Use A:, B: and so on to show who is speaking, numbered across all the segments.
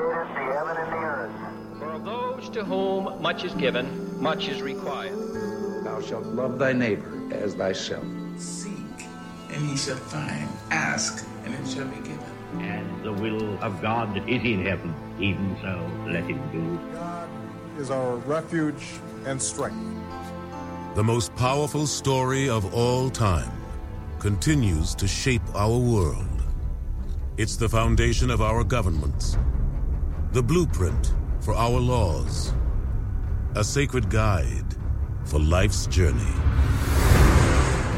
A: created the heaven and the earth.
B: For of those to whom much is given, much is required.
C: Thou shalt love thy neighbor as thyself.
D: Seek, and ye shall find. Ask, and it shall be given.
E: And the will of God that is in heaven, even so let him do.
F: God is our refuge and strength.
G: The most powerful story of all time continues to shape our world. It's the foundation of our governments, the blueprint for our laws, a sacred guide for life's journey.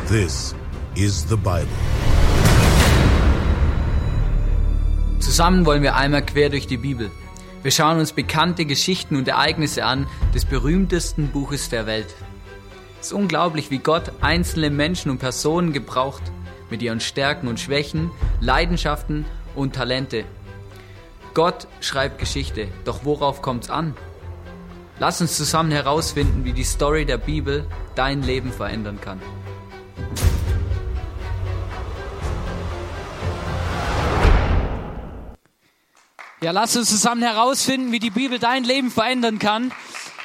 G: This is the Bible.
H: Zusammen wollen wir einmal quer durch die Bibel. Wir schauen uns bekannte Geschichten und Ereignisse an des berühmtesten Buches der Welt. Es ist unglaublich, wie Gott einzelne Menschen und Personen gebraucht, mit ihren Stärken und Schwächen, Leidenschaften und Talente. Gott schreibt Geschichte, doch worauf kommt's an? Lass uns zusammen herausfinden, wie die Story der Bibel dein Leben verändern kann. Ja, lass uns zusammen herausfinden, wie die Bibel dein Leben verändern kann.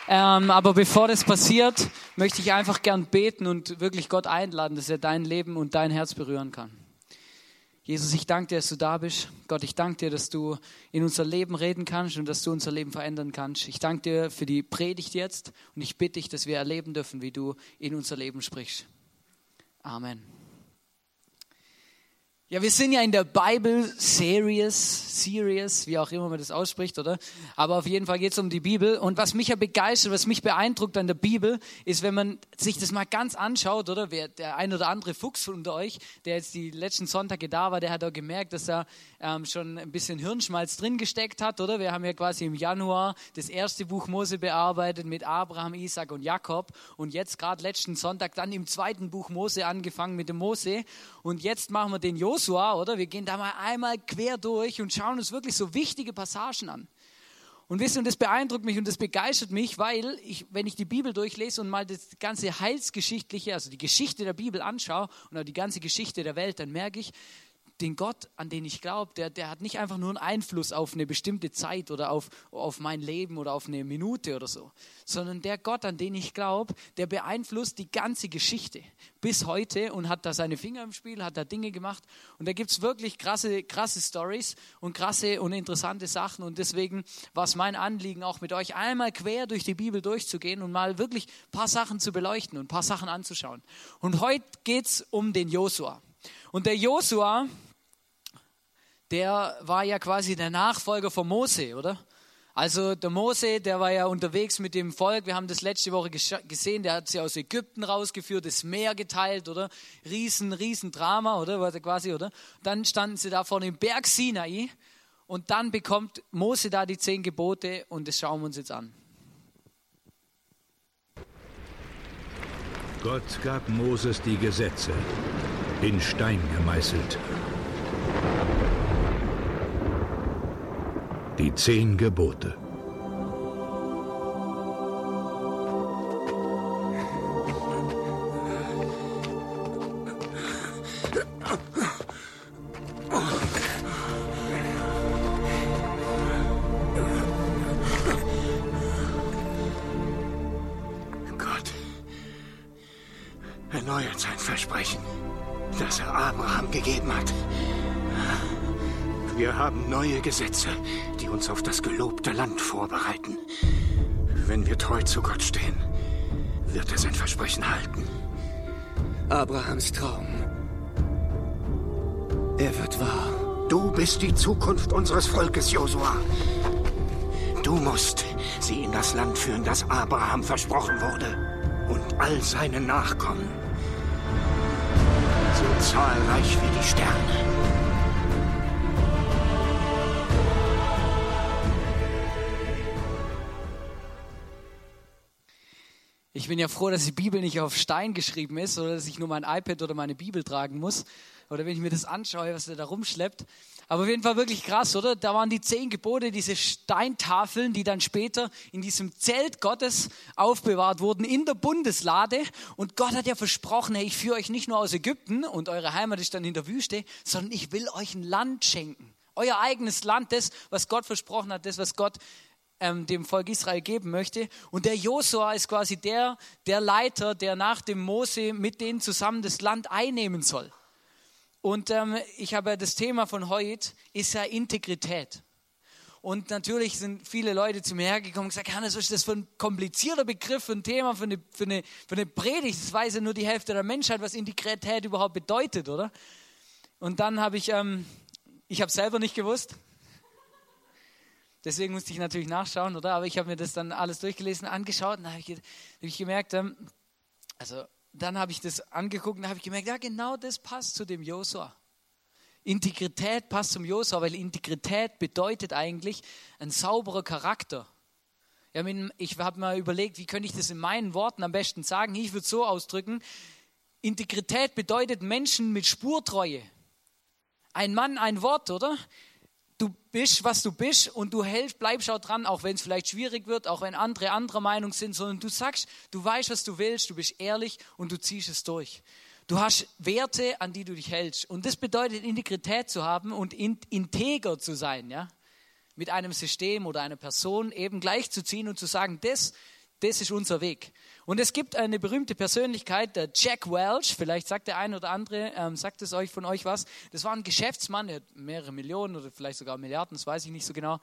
H: Ähm, aber bevor das passiert, möchte ich einfach gern beten und wirklich Gott einladen, dass er dein Leben und dein Herz berühren kann. Jesus, ich danke dir, dass du da bist. Gott, ich danke dir, dass du in unser Leben reden kannst und dass du unser Leben verändern kannst. Ich danke dir für die Predigt jetzt und ich bitte dich, dass wir erleben dürfen, wie du in unser Leben sprichst. Amen. Ja, wir sind ja in der Bible Series, Series, wie auch immer man das ausspricht, oder? Aber auf jeden Fall geht es um die Bibel. Und was mich ja begeistert, was mich beeindruckt an der Bibel, ist, wenn man sich das mal ganz anschaut, oder? Der ein oder andere Fuchs unter euch, der jetzt die letzten Sonntage da war, der hat auch gemerkt, dass er ähm, schon ein bisschen Hirnschmalz drin gesteckt hat, oder? Wir haben ja quasi im Januar das erste Buch Mose bearbeitet mit Abraham, Isaac und Jakob. Und jetzt gerade letzten Sonntag dann im zweiten Buch Mose angefangen mit dem Mose. Und jetzt machen wir den Josua, oder? Wir gehen da mal einmal quer durch und schauen uns wirklich so wichtige Passagen an. Und wisst ihr, das beeindruckt mich und das begeistert mich, weil ich, wenn ich die Bibel durchlese und mal das ganze Heilsgeschichtliche, also die Geschichte der Bibel anschaue und auch die ganze Geschichte der Welt, dann merke ich, den Gott, an den ich glaube, der, der hat nicht einfach nur einen Einfluss auf eine bestimmte Zeit oder auf, auf mein Leben oder auf eine Minute oder so, sondern der Gott, an den ich glaube, der beeinflusst die ganze Geschichte bis heute und hat da seine Finger im Spiel, hat da Dinge gemacht. Und da gibt es wirklich krasse, krasse Stories und krasse und interessante Sachen. Und deswegen war es mein Anliegen, auch mit euch einmal quer durch die Bibel durchzugehen und mal wirklich ein paar Sachen zu beleuchten und ein paar Sachen anzuschauen. Und heute geht es um den Josua. Und der Josua, der war ja quasi der Nachfolger von Mose, oder? Also der Mose, der war ja unterwegs mit dem Volk. Wir haben das letzte Woche gesehen. Der hat sie aus Ägypten rausgeführt, das Meer geteilt, oder? Riesen, riesen Drama, oder? War quasi, oder? Dann standen sie da vor dem Berg Sinai und dann bekommt Mose da die zehn Gebote und das schauen wir uns jetzt an.
I: Gott gab Moses die Gesetze, in Stein gemeißelt. Die zehn Gebote.
J: Gott erneuert sein Versprechen, das er Abraham gegeben hat. Wir haben neue Gesetze, die uns auf das gelobte Land vorbereiten. Wenn wir treu zu Gott stehen, wird er sein Versprechen halten. Abrahams Traum. Er wird wahr. Du bist die Zukunft unseres Volkes, Josua. Du musst sie in das Land führen, das Abraham versprochen wurde. Und all seine Nachkommen. So zahlreich wie die Sterne.
H: Ich bin ja froh, dass die Bibel nicht auf Stein geschrieben ist oder dass ich nur mein iPad oder meine Bibel tragen muss. Oder wenn ich mir das anschaue, was er da rumschleppt. Aber auf jeden Fall wirklich krass, oder? Da waren die zehn Gebote, diese Steintafeln, die dann später in diesem Zelt Gottes aufbewahrt wurden, in der Bundeslade. Und Gott hat ja versprochen, hey, ich führe euch nicht nur aus Ägypten und eure Heimat ist dann in der Wüste, sondern ich will euch ein Land schenken euer eigenes Land, das, was Gott versprochen hat, das, was Gott ähm, dem Volk Israel geben möchte. Und der Josua ist quasi der, der Leiter, der nach dem Mose mit denen zusammen das Land einnehmen soll. Und ähm, ich habe das Thema von heute, ist ja Integrität. Und natürlich sind viele Leute zu mir hergekommen und gesagt, Hannes, was ist das für ein komplizierter Begriff, für ein Thema, für eine, für eine, für eine Predigt? Das weiß ja nur die Hälfte der Menschheit, was Integrität überhaupt bedeutet, oder? Und dann habe ich, ähm, ich habe selber nicht gewusst. Deswegen musste ich natürlich nachschauen, oder? Aber ich habe mir das dann alles durchgelesen, angeschaut und da habe ich, hab ich gemerkt, ähm, also dann habe ich das angeguckt und habe ich gemerkt, ja genau das passt zu dem Josua. Integrität passt zum Josua, weil Integrität bedeutet eigentlich ein sauberer Charakter. Ich habe mal überlegt, wie könnte ich das in meinen Worten am besten sagen. Ich würde es so ausdrücken, Integrität bedeutet Menschen mit Spurtreue. Ein Mann, ein Wort, oder? Du bist, was du bist und du hältst, bleibst auch dran, auch wenn es vielleicht schwierig wird, auch wenn andere anderer Meinung sind, sondern du sagst, du weißt, was du willst, du bist ehrlich und du ziehst es durch. Du hast Werte, an die du dich hältst. Und das bedeutet, Integrität zu haben und integer zu sein, ja? Mit einem System oder einer Person eben gleichzuziehen und zu sagen, das, das ist unser Weg. Und es gibt eine berühmte Persönlichkeit, der Jack Welch, vielleicht sagt der eine oder andere, ähm, sagt es euch von euch was. Das war ein Geschäftsmann, der hat mehrere Millionen oder vielleicht sogar Milliarden, das weiß ich nicht so genau.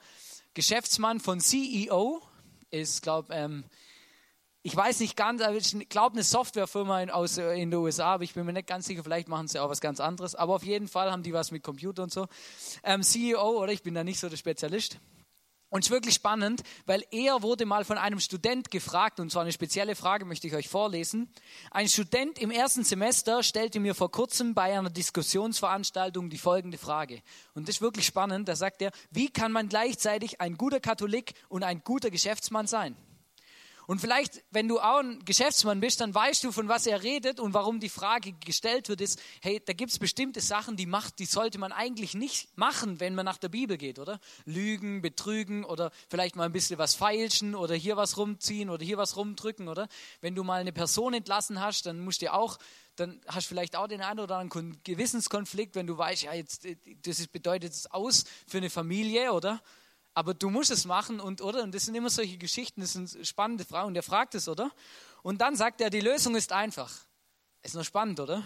H: Geschäftsmann von CEO, ist, glaube ähm, ich weiß nicht ganz, aber ich glaube eine Softwarefirma in, aus, äh, in den USA, aber ich bin mir nicht ganz sicher, vielleicht machen sie auch was ganz anderes. Aber auf jeden Fall haben die was mit Computer und so. Ähm, CEO, oder ich bin da nicht so der Spezialist. Und es ist wirklich spannend, weil er wurde mal von einem Student gefragt, und zwar eine spezielle Frage möchte ich euch vorlesen. Ein Student im ersten Semester stellte mir vor kurzem bei einer Diskussionsveranstaltung die folgende Frage. Und das ist wirklich spannend, da sagt er, wie kann man gleichzeitig ein guter Katholik und ein guter Geschäftsmann sein? Und vielleicht, wenn du auch ein Geschäftsmann bist, dann weißt du, von was er redet und warum die Frage gestellt wird, ist, hey, da gibt es bestimmte Sachen, die macht, die sollte man eigentlich nicht machen, wenn man nach der Bibel geht, oder? Lügen, betrügen oder vielleicht mal ein bisschen was feilschen oder hier was rumziehen oder hier was rumdrücken, oder? Wenn du mal eine Person entlassen hast, dann musst du auch dann hast du vielleicht auch den einen oder anderen Gewissenskonflikt, wenn du weißt, ja, jetzt, äh, das bedeutet es aus für eine Familie, oder? Aber du musst es machen und oder und das sind immer solche Geschichten, das sind spannende Fragen. Der fragt es, oder? Und dann sagt er, die Lösung ist einfach. Ist noch spannend, oder?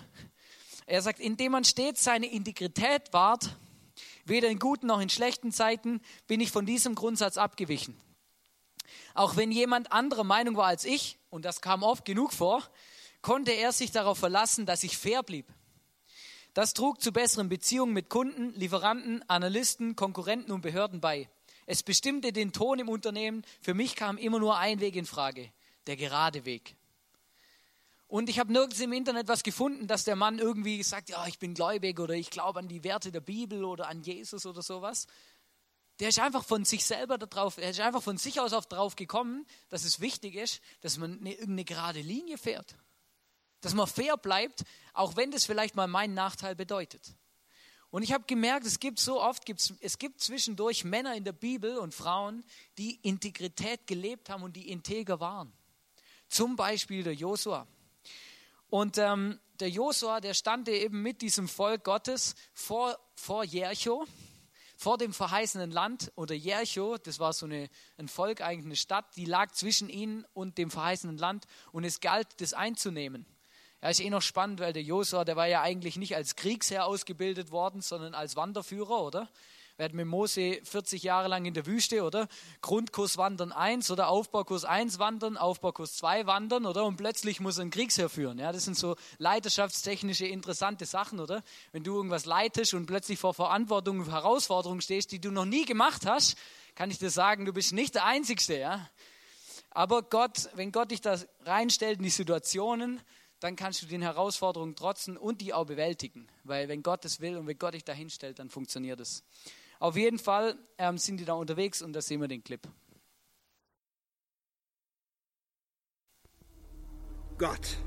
H: Er sagt, indem man stets seine Integrität wahrt, weder in guten noch in schlechten Zeiten, bin ich von diesem Grundsatz abgewichen. Auch wenn jemand anderer Meinung war als ich, und das kam oft genug vor, konnte er sich darauf verlassen, dass ich fair blieb. Das trug zu besseren Beziehungen mit Kunden, Lieferanten, Analysten, Konkurrenten und Behörden bei. Es bestimmte den Ton im Unternehmen. Für mich kam immer nur ein Weg in Frage, der gerade Weg. Und ich habe nirgends im Internet was gefunden, dass der Mann irgendwie sagt, ja, ich bin gläubig oder ich glaube an die Werte der Bibel oder an Jesus oder sowas. Der ist einfach von sich selber darauf, er ist einfach von sich aus auf drauf gekommen, dass es wichtig ist, dass man eine, irgendeine gerade Linie fährt. Dass man fair bleibt, auch wenn das vielleicht mal meinen Nachteil bedeutet. Und ich habe gemerkt, es gibt so oft, gibt's, es gibt zwischendurch Männer in der Bibel und Frauen, die Integrität gelebt haben und die integer waren. Zum Beispiel der Josua. Und ähm, der Josua, der stand eben mit diesem Volk Gottes vor, vor Jericho, vor dem verheißenen Land. Oder Jericho, das war so eine, ein Volk, eigentlich eine Stadt, die lag zwischen ihnen und dem verheißenen Land. Und es galt, das einzunehmen. Ja, ist eh noch spannend, weil der Josua, der war ja eigentlich nicht als Kriegsherr ausgebildet worden, sondern als Wanderführer, oder? Wir hatten mit Mose 40 Jahre lang in der Wüste, oder? Grundkurs Wandern 1 oder Aufbaukurs 1 wandern, Aufbaukurs 2 wandern, oder? Und plötzlich muss er einen Kriegsherr führen. Ja, das sind so leiterschaftstechnische interessante Sachen, oder? Wenn du irgendwas leitest und plötzlich vor Verantwortung und Herausforderungen stehst, die du noch nie gemacht hast, kann ich dir sagen, du bist nicht der Einzige, ja? Aber Gott, wenn Gott dich da reinstellt in die Situationen, dann kannst du den Herausforderungen trotzen und die auch bewältigen. Weil wenn Gott es will und wenn Gott dich dahin stellt, dann funktioniert es. Auf jeden Fall ähm, sind die da unterwegs und da sehen wir den Clip.
J: Gott,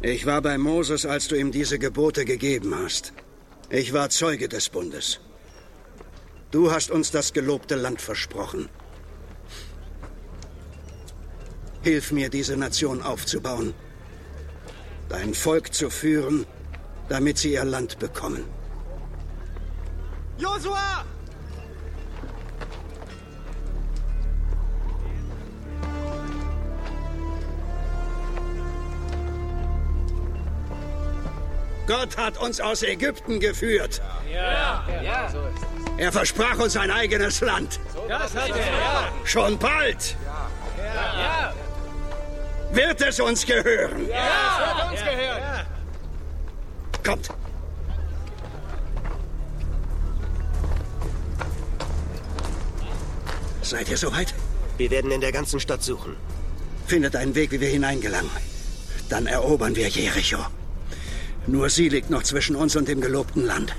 J: ich war bei Moses, als du ihm diese Gebote gegeben hast. Ich war Zeuge des Bundes. Du hast uns das gelobte Land versprochen. Hilf mir, diese Nation aufzubauen dein Volk zu führen, damit sie ihr Land bekommen.
A: Josua!
J: Gott hat uns aus Ägypten geführt.
B: Ja, ja. So ist
J: Er versprach uns ein eigenes Land.
B: Das hat er, ja.
J: Schon bald
B: Ja,
J: wird es uns gehören.
B: ja. Das wird uns gehören.
J: Kommt. Seid ihr soweit?
A: Wir werden in der ganzen Stadt suchen.
J: Findet einen Weg, wie wir hineingelangen. Dann erobern wir Jericho. Nur sie liegt noch zwischen uns und dem gelobten Land.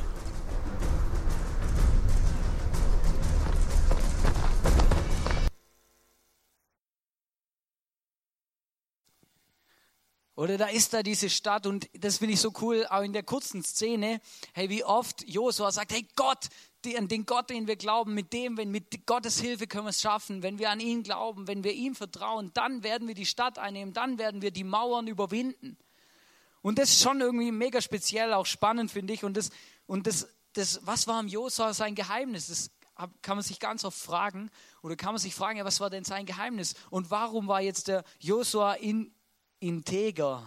H: Oder da ist da diese Stadt und das finde ich so cool, auch in der kurzen Szene, hey, wie oft Josua sagt, hey Gott, an den Gott, den wir glauben, mit dem, wenn mit Gottes Hilfe können wir es schaffen, wenn wir an ihn glauben, wenn wir ihm vertrauen, dann werden wir die Stadt einnehmen, dann werden wir die Mauern überwinden. Und das ist schon irgendwie mega speziell, auch spannend, finde ich. Und das, und das, das, was war am Josua sein Geheimnis? Das kann man sich ganz oft fragen. Oder kann man sich fragen, ja, was war denn sein Geheimnis? Und warum war jetzt der Josua in, integer?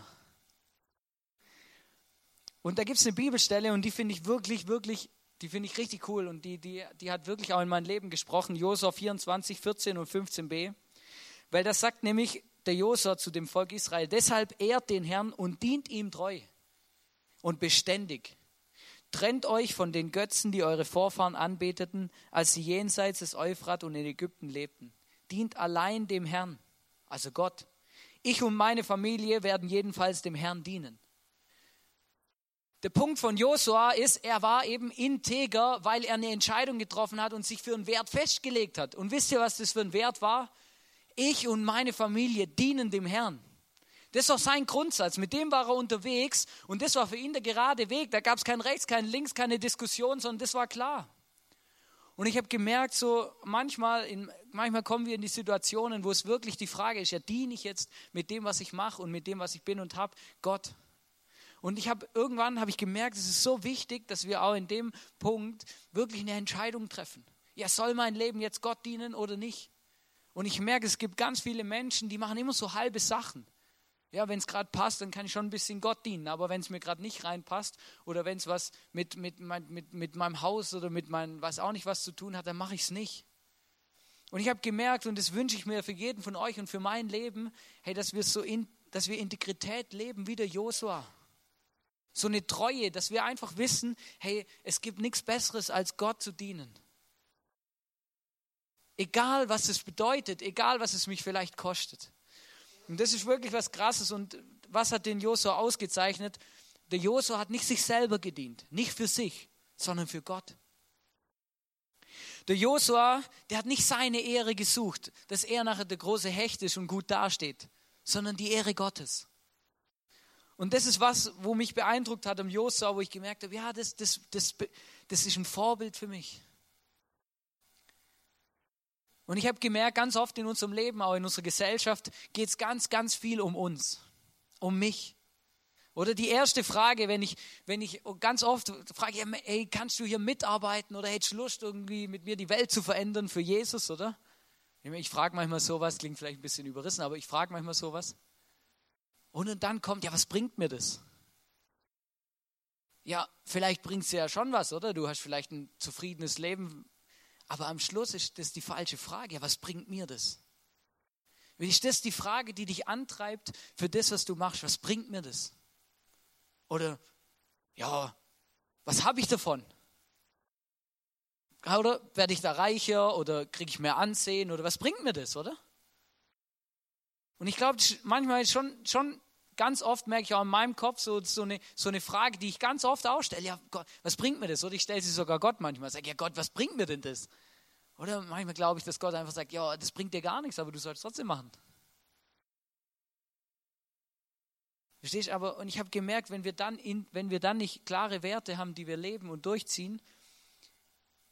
H: Und da gibt es eine Bibelstelle und die finde ich wirklich, wirklich, die finde ich richtig cool und die, die, die hat wirklich auch in mein Leben gesprochen. Josua 24, 14 und 15b. Weil das sagt nämlich, der Josua zu dem Volk Israel. Deshalb ehrt den Herrn und dient ihm treu und beständig. Trennt euch von den Götzen, die eure Vorfahren anbeteten, als sie jenseits des Euphrat und in Ägypten lebten. Dient allein dem Herrn, also Gott. Ich und meine Familie werden jedenfalls dem Herrn dienen. Der Punkt von Josua ist, er war eben integer, weil er eine Entscheidung getroffen hat und sich für einen Wert festgelegt hat. Und wisst ihr, was das für ein Wert war? ich und meine Familie dienen dem Herrn. Das war sein Grundsatz. Mit dem war er unterwegs und das war für ihn der gerade Weg. Da gab es kein Rechts, kein Links, keine Diskussion, sondern das war klar. Und ich habe gemerkt, so manchmal, in, manchmal kommen wir in die Situationen, wo es wirklich die Frage ist, ja, diene ich jetzt mit dem, was ich mache und mit dem, was ich bin und habe, Gott. Und ich habe irgendwann habe ich gemerkt, es ist so wichtig, dass wir auch in dem Punkt wirklich eine Entscheidung treffen. Ja, soll mein Leben jetzt Gott dienen oder nicht? Und ich merke, es gibt ganz viele Menschen, die machen immer so halbe Sachen. Ja, wenn es gerade passt, dann kann ich schon ein bisschen Gott dienen. Aber wenn es mir gerade nicht reinpasst oder wenn es was mit, mit, mit, mit meinem Haus oder mit meinem, was auch nicht was zu tun hat, dann mache ich es nicht. Und ich habe gemerkt, und das wünsche ich mir für jeden von euch und für mein Leben, hey, dass wir so in, dass wir Integrität leben wie der Josua. So eine Treue, dass wir einfach wissen, hey, es gibt nichts Besseres, als Gott zu dienen. Egal, was es bedeutet, egal, was es mich vielleicht kostet. Und das ist wirklich was Krasses. Und was hat den Josua ausgezeichnet? Der Josua hat nicht sich selber gedient, nicht für sich, sondern für Gott. Der Josua, der hat nicht seine Ehre gesucht, dass er nachher der große Hecht ist und gut dasteht, sondern die Ehre Gottes. Und das ist was, wo mich beeindruckt hat am Josua, wo ich gemerkt habe, ja, das, das, das, das ist ein Vorbild für mich. Und ich habe gemerkt, ganz oft in unserem Leben, auch in unserer Gesellschaft, geht es ganz, ganz viel um uns, um mich. Oder die erste Frage, wenn ich, wenn ich ganz oft frage, hey, kannst du hier mitarbeiten oder hättest du Lust, irgendwie mit mir die Welt zu verändern für Jesus, oder? Ich frage manchmal sowas, klingt vielleicht ein bisschen überrissen, aber ich frage manchmal sowas. Und dann kommt, ja, was bringt mir das? Ja, vielleicht bringt es ja schon was, oder? Du hast vielleicht ein zufriedenes Leben, aber am Schluss ist das die falsche Frage. Ja, was bringt mir das? Ist das die Frage, die dich antreibt für das, was du machst? Was bringt mir das? Oder, ja, was habe ich davon? Oder werde ich da reicher oder kriege ich mehr Ansehen oder was bringt mir das, oder? Und ich glaube, manchmal ist schon, schon ganz oft merke ich auch in meinem Kopf so, so, eine, so eine Frage, die ich ganz oft auch stelle. Ja, Gott, was bringt mir das? Oder ich stelle sie sogar Gott manchmal. Sage, ja Gott, was bringt mir denn das? Oder manchmal glaube ich, dass Gott einfach sagt, ja, das bringt dir gar nichts, aber du sollst trotzdem machen. Verstehst du? Aber, und ich habe gemerkt, wenn wir, dann in, wenn wir dann nicht klare Werte haben, die wir leben und durchziehen,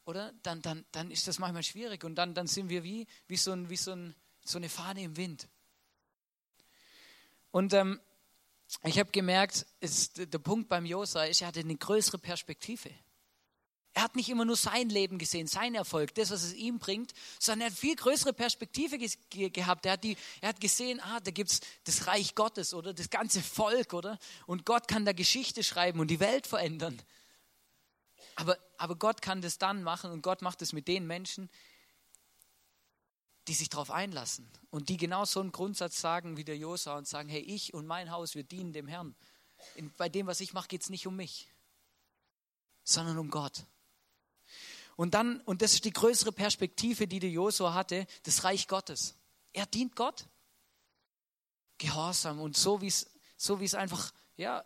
H: oder? Dann, dann, dann ist das manchmal schwierig und dann, dann sind wir wie, wie, so, ein, wie so, ein, so eine Fahne im Wind. Und ähm, ich habe gemerkt, ist, der Punkt beim Josa ist, er hatte eine größere Perspektive. Er hat nicht immer nur sein Leben gesehen, sein Erfolg, das, was es ihm bringt, sondern er hat viel größere Perspektive ge gehabt. Er hat, die, er hat gesehen, ah, da gibt es das Reich Gottes oder das ganze Volk, oder? Und Gott kann da Geschichte schreiben und die Welt verändern. Aber, aber Gott kann das dann machen und Gott macht es mit den Menschen, die sich darauf einlassen und die genau so einen Grundsatz sagen wie der Josa und sagen, hey, ich und mein Haus, wir dienen dem Herrn. In, bei dem, was ich mache, geht es nicht um mich, sondern um Gott. Und dann, und das ist die größere Perspektive, die der Josua hatte, das Reich Gottes. Er dient Gott. Gehorsam und so wie es, so es einfach, ja,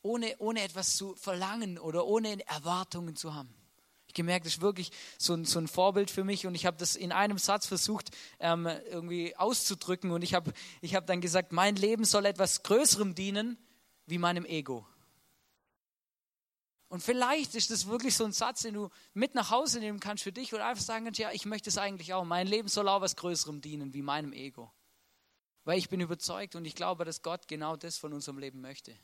H: ohne, ohne etwas zu verlangen oder ohne Erwartungen zu haben. Gemerkt, das ist wirklich so ein, so ein Vorbild für mich und ich habe das in einem Satz versucht ähm, irgendwie auszudrücken und ich habe ich hab dann gesagt, mein Leben soll etwas Größerem dienen wie meinem Ego. Und vielleicht ist das wirklich so ein Satz, den du mit nach Hause nehmen kannst für dich und einfach sagen kannst, ja, ich möchte es eigentlich auch. Mein Leben soll auch was Größerem dienen, wie meinem Ego. Weil ich bin überzeugt und ich glaube, dass Gott genau das von unserem Leben möchte.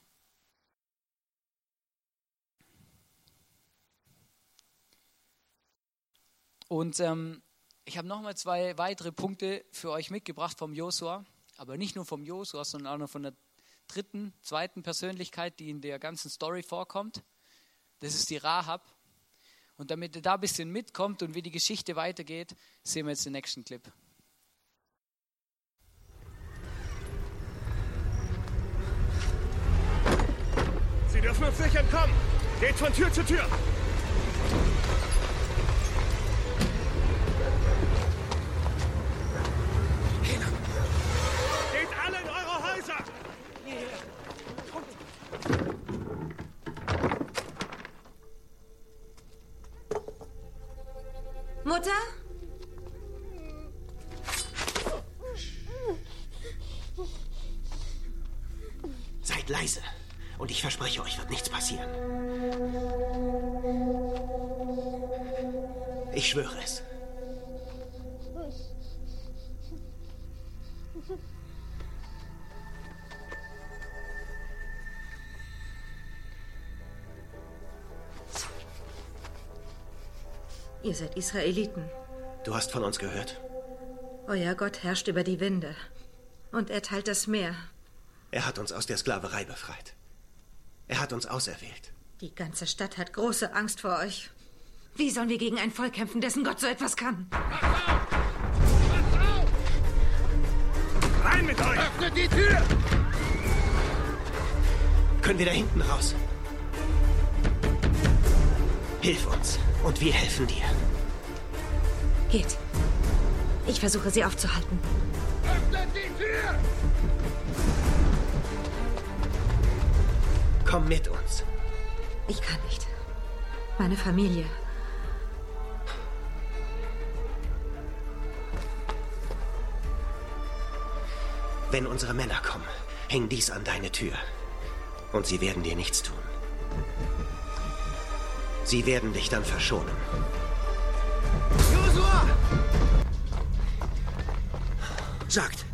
H: Und ähm, ich habe nochmal zwei weitere Punkte für euch mitgebracht vom Josua, aber nicht nur vom Josua, sondern auch noch von der dritten, zweiten Persönlichkeit, die in der ganzen Story vorkommt. Das ist die Rahab. Und damit ihr da ein bisschen mitkommt und wie die Geschichte weitergeht, sehen wir jetzt den nächsten Clip.
K: Sie dürfen uns nicht entkommen. Geht von Tür zu Tür. Geht alle in eure Häuser.
L: Mutter?
A: Seid leise. Und ich verspreche euch, wird nichts passieren. Ich schwöre es.
L: Ihr seid Israeliten.
A: Du hast von uns gehört?
L: Euer Gott herrscht über die Winde. Und er teilt das Meer.
A: Er hat uns aus der Sklaverei befreit. Er hat uns auserwählt.
L: Die ganze Stadt hat große Angst vor euch. Wie sollen wir gegen ein Volk kämpfen, dessen Gott so etwas kann?
K: Rein mit euch!
J: Öffnet die Tür!
A: Können wir da hinten raus? Hilf uns und wir helfen dir.
L: Geht. Ich versuche sie aufzuhalten.
J: Öffnet die Tür!
A: Komm mit uns.
L: Ich kann nicht. Meine Familie.
A: Wenn unsere Männer kommen, häng dies an deine Tür. Und sie werden dir nichts tun. Sie werden dich dann verschonen.
J: Josua! Sagt,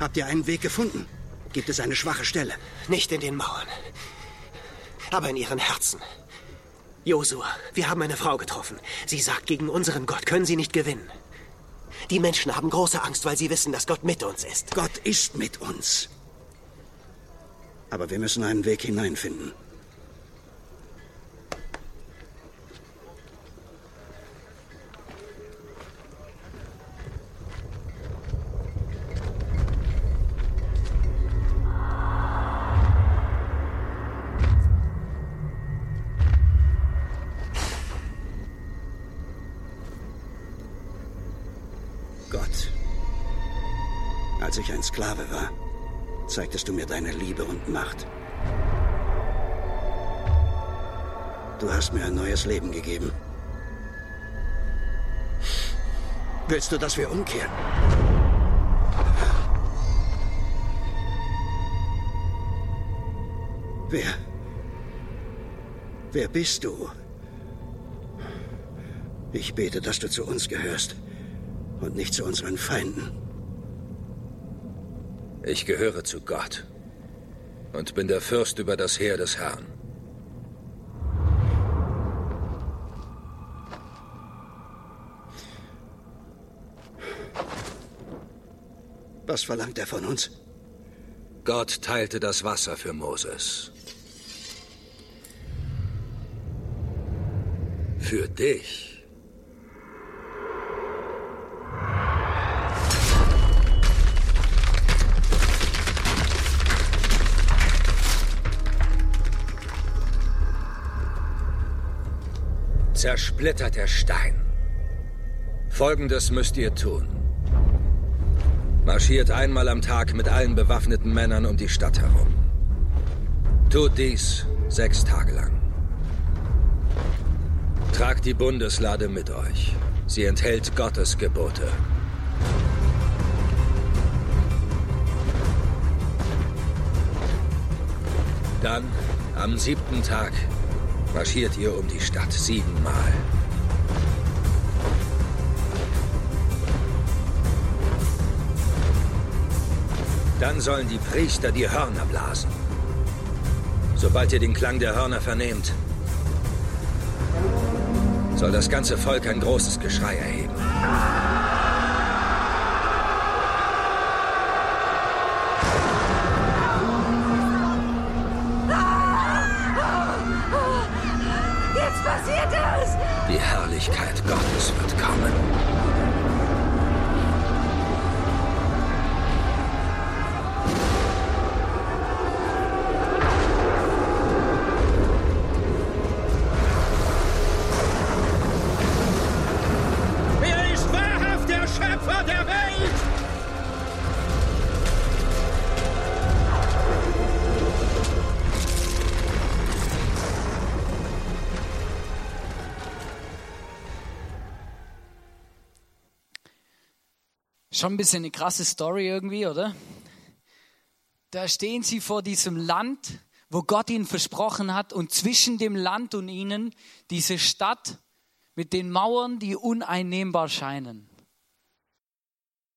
J: habt ihr einen Weg gefunden? Gibt es eine schwache Stelle?
A: Nicht in den Mauern, aber in ihren Herzen. Josua, wir haben eine Frau getroffen. Sie sagt, gegen unseren Gott können sie nicht gewinnen. Die Menschen haben große Angst, weil sie wissen, dass Gott mit uns ist.
J: Gott ist mit uns. Aber wir müssen einen Weg hineinfinden. Als ich ein Sklave war, zeigtest du mir deine Liebe und Macht. Du hast mir ein neues Leben gegeben. Willst du, dass wir umkehren? Wer? Wer bist du? Ich bete, dass du zu uns gehörst und nicht zu unseren Feinden.
I: Ich gehöre zu Gott und bin der Fürst über das Heer des Herrn.
J: Was verlangt er von uns?
M: Gott teilte das Wasser für Moses. Für dich. Zersplittert der Stein. Folgendes müsst ihr tun. Marschiert einmal am Tag mit allen bewaffneten Männern um die Stadt herum. Tut dies sechs Tage lang. Tragt die Bundeslade mit euch. Sie enthält Gottes Gebote. Dann, am siebten Tag, marschiert ihr um die Stadt siebenmal. Dann sollen die Priester die Hörner blasen. Sobald ihr den Klang der Hörner vernehmt, soll das ganze Volk ein großes Geschrei erheben. Herrlichkeit Gottes wird kommen.
H: Schon ein bisschen eine krasse Story irgendwie, oder? Da stehen sie vor diesem Land, wo Gott ihnen versprochen hat, und zwischen dem Land und ihnen diese Stadt mit den Mauern, die uneinnehmbar scheinen.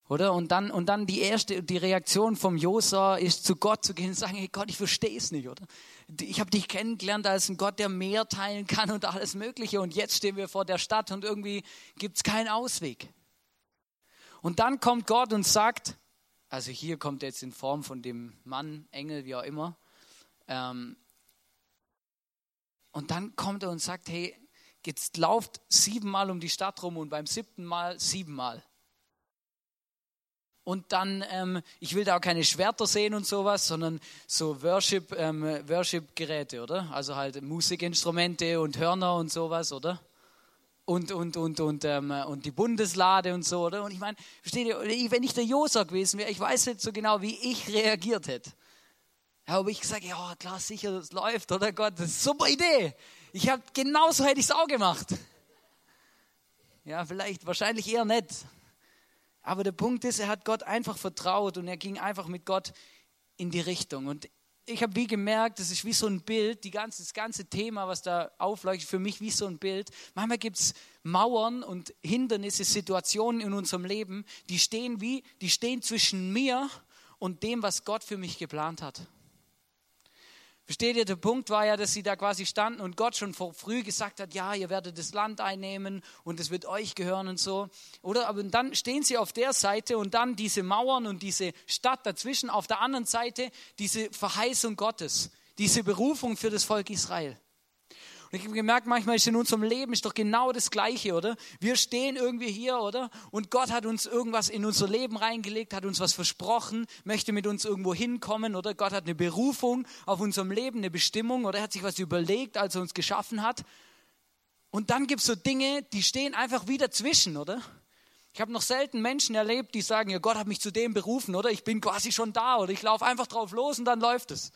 H: Oder? Und dann, und dann die erste, die Reaktion vom Josua ist, zu Gott zu gehen und sagen, hey Gott, ich verstehe es nicht, oder? Ich habe dich kennengelernt als ein Gott, der mehr teilen kann und alles Mögliche. Und jetzt stehen wir vor der Stadt und irgendwie gibt es keinen Ausweg. Und dann kommt Gott und sagt, also hier kommt er jetzt in Form von dem Mann, Engel, wie auch immer. Ähm, und dann kommt er und sagt, hey, jetzt lauft siebenmal um die Stadt rum und beim siebten Mal siebenmal. Und dann, ähm, ich will da auch keine Schwerter sehen und sowas, sondern so Worship, ähm, Worship-Geräte, oder? Also halt Musikinstrumente und Hörner und sowas, oder? Und, und, und, und, ähm, und die Bundeslade und so, oder? Und ich meine, versteht ihr, wenn ich der Josa gewesen wäre, ich weiß nicht so genau, wie ich reagiert hätte. Ja, aber ich gesagt, ja, klar, sicher, das läuft, oder Gott, das ist eine super Idee. Ich habe genauso hätte ich es auch gemacht. Ja, vielleicht, wahrscheinlich eher nicht. Aber der Punkt ist, er hat Gott einfach vertraut und er ging einfach mit Gott in die Richtung. Und ich habe wie gemerkt, das ist wie so ein Bild, die ganze, das ganze Thema, was da aufleuchtet, für mich wie so ein Bild. Manchmal gibt es Mauern und Hindernisse, Situationen in unserem Leben, die stehen wie, die stehen zwischen mir und dem, was Gott für mich geplant hat. Versteht ihr, der Punkt war ja, dass sie da quasi standen und Gott schon vor früh gesagt hat, ja, ihr werdet das Land einnehmen und es wird euch gehören und so. Oder aber dann stehen sie auf der Seite und dann diese Mauern und diese Stadt dazwischen, auf der anderen Seite diese Verheißung Gottes, diese Berufung für das Volk Israel. Und ich habe gemerkt, manchmal ist in unserem Leben ist doch genau das Gleiche, oder? Wir stehen irgendwie hier, oder? Und Gott hat uns irgendwas in unser Leben reingelegt, hat uns was versprochen, möchte mit uns irgendwo hinkommen, oder? Gott hat eine Berufung auf unserem Leben, eine Bestimmung, oder er hat sich was überlegt, als er uns geschaffen hat. Und dann gibt es so Dinge, die stehen einfach wieder zwischen, oder? Ich habe noch selten Menschen erlebt, die sagen, ja, Gott hat mich zu dem berufen, oder? Ich bin quasi schon da, oder ich laufe einfach drauf los und dann läuft es.